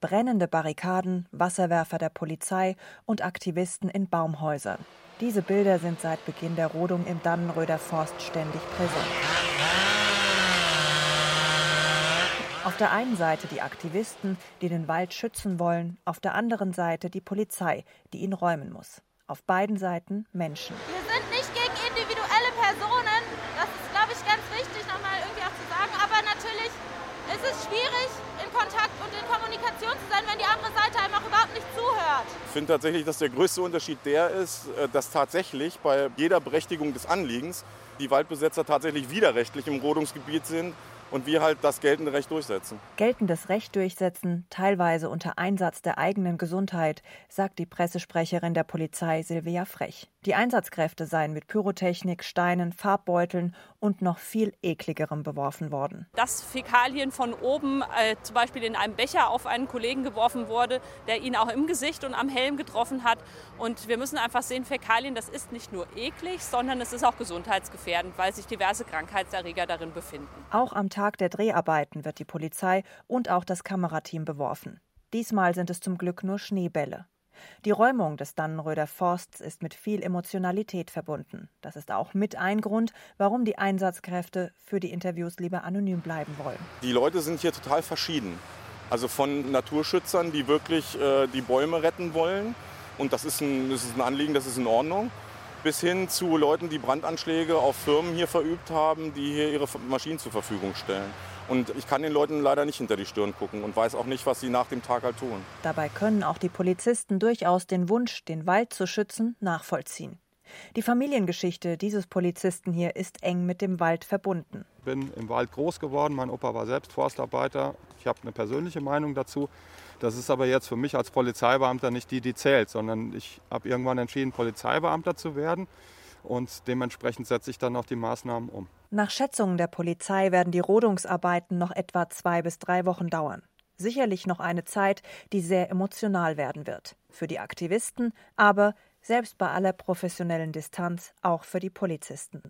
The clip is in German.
Brennende Barrikaden, Wasserwerfer der Polizei und Aktivisten in Baumhäusern. Diese Bilder sind seit Beginn der Rodung im Dannenröder Forst ständig präsent. Auf der einen Seite die Aktivisten, die den Wald schützen wollen, auf der anderen Seite die Polizei, die ihn räumen muss. Auf beiden Seiten Menschen. Wir sind nicht gegen individuelle Personen, das ist, glaube ich, ganz wichtig nochmal irgendwie auch zu sagen, aber natürlich ist es schwierig, sein, wenn die andere Seite einem auch überhaupt nicht zuhört. Ich finde tatsächlich, dass der größte Unterschied der ist, äh, dass tatsächlich bei jeder Berechtigung des Anliegens die Waldbesetzer tatsächlich widerrechtlich im Rodungsgebiet sind und wir halt das geltende Recht durchsetzen. Geltendes Recht durchsetzen, teilweise unter Einsatz der eigenen Gesundheit, sagt die Pressesprecherin der Polizei Silvia Frech. Die Einsatzkräfte seien mit Pyrotechnik, Steinen, Farbbeuteln und noch viel ekligerem beworfen worden. Dass Fäkalien von oben äh, zum Beispiel in einem Becher auf einen Kollegen geworfen wurde, der ihn auch im Gesicht und am Helm getroffen hat. Und wir müssen einfach sehen, Fäkalien, das ist nicht nur eklig, sondern es ist auch gesundheitsgefährdend, weil sich diverse Krankheitserreger darin befinden. Auch am Tag der Dreharbeiten wird die Polizei und auch das Kamerateam beworfen. Diesmal sind es zum Glück nur Schneebälle. Die Räumung des Dannenröder Forsts ist mit viel Emotionalität verbunden. Das ist auch mit ein Grund, warum die Einsatzkräfte für die Interviews lieber anonym bleiben wollen. Die Leute sind hier total verschieden. Also von Naturschützern, die wirklich äh, die Bäume retten wollen. Und das ist, ein, das ist ein Anliegen, das ist in Ordnung bis hin zu Leuten, die Brandanschläge auf Firmen hier verübt haben, die hier ihre Maschinen zur Verfügung stellen. Und ich kann den Leuten leider nicht hinter die Stirn gucken und weiß auch nicht, was sie nach dem Tag halt tun. Dabei können auch die Polizisten durchaus den Wunsch, den Wald zu schützen, nachvollziehen. Die Familiengeschichte dieses Polizisten hier ist eng mit dem Wald verbunden. Ich bin im Wald groß geworden, mein Opa war selbst Forstarbeiter. Ich habe eine persönliche Meinung dazu. Das ist aber jetzt für mich als Polizeibeamter nicht die, die zählt, sondern ich habe irgendwann entschieden, Polizeibeamter zu werden und dementsprechend setze ich dann auch die Maßnahmen um. Nach Schätzungen der Polizei werden die Rodungsarbeiten noch etwa zwei bis drei Wochen dauern. Sicherlich noch eine Zeit, die sehr emotional werden wird. Für die Aktivisten, aber selbst bei aller professionellen Distanz auch für die Polizisten.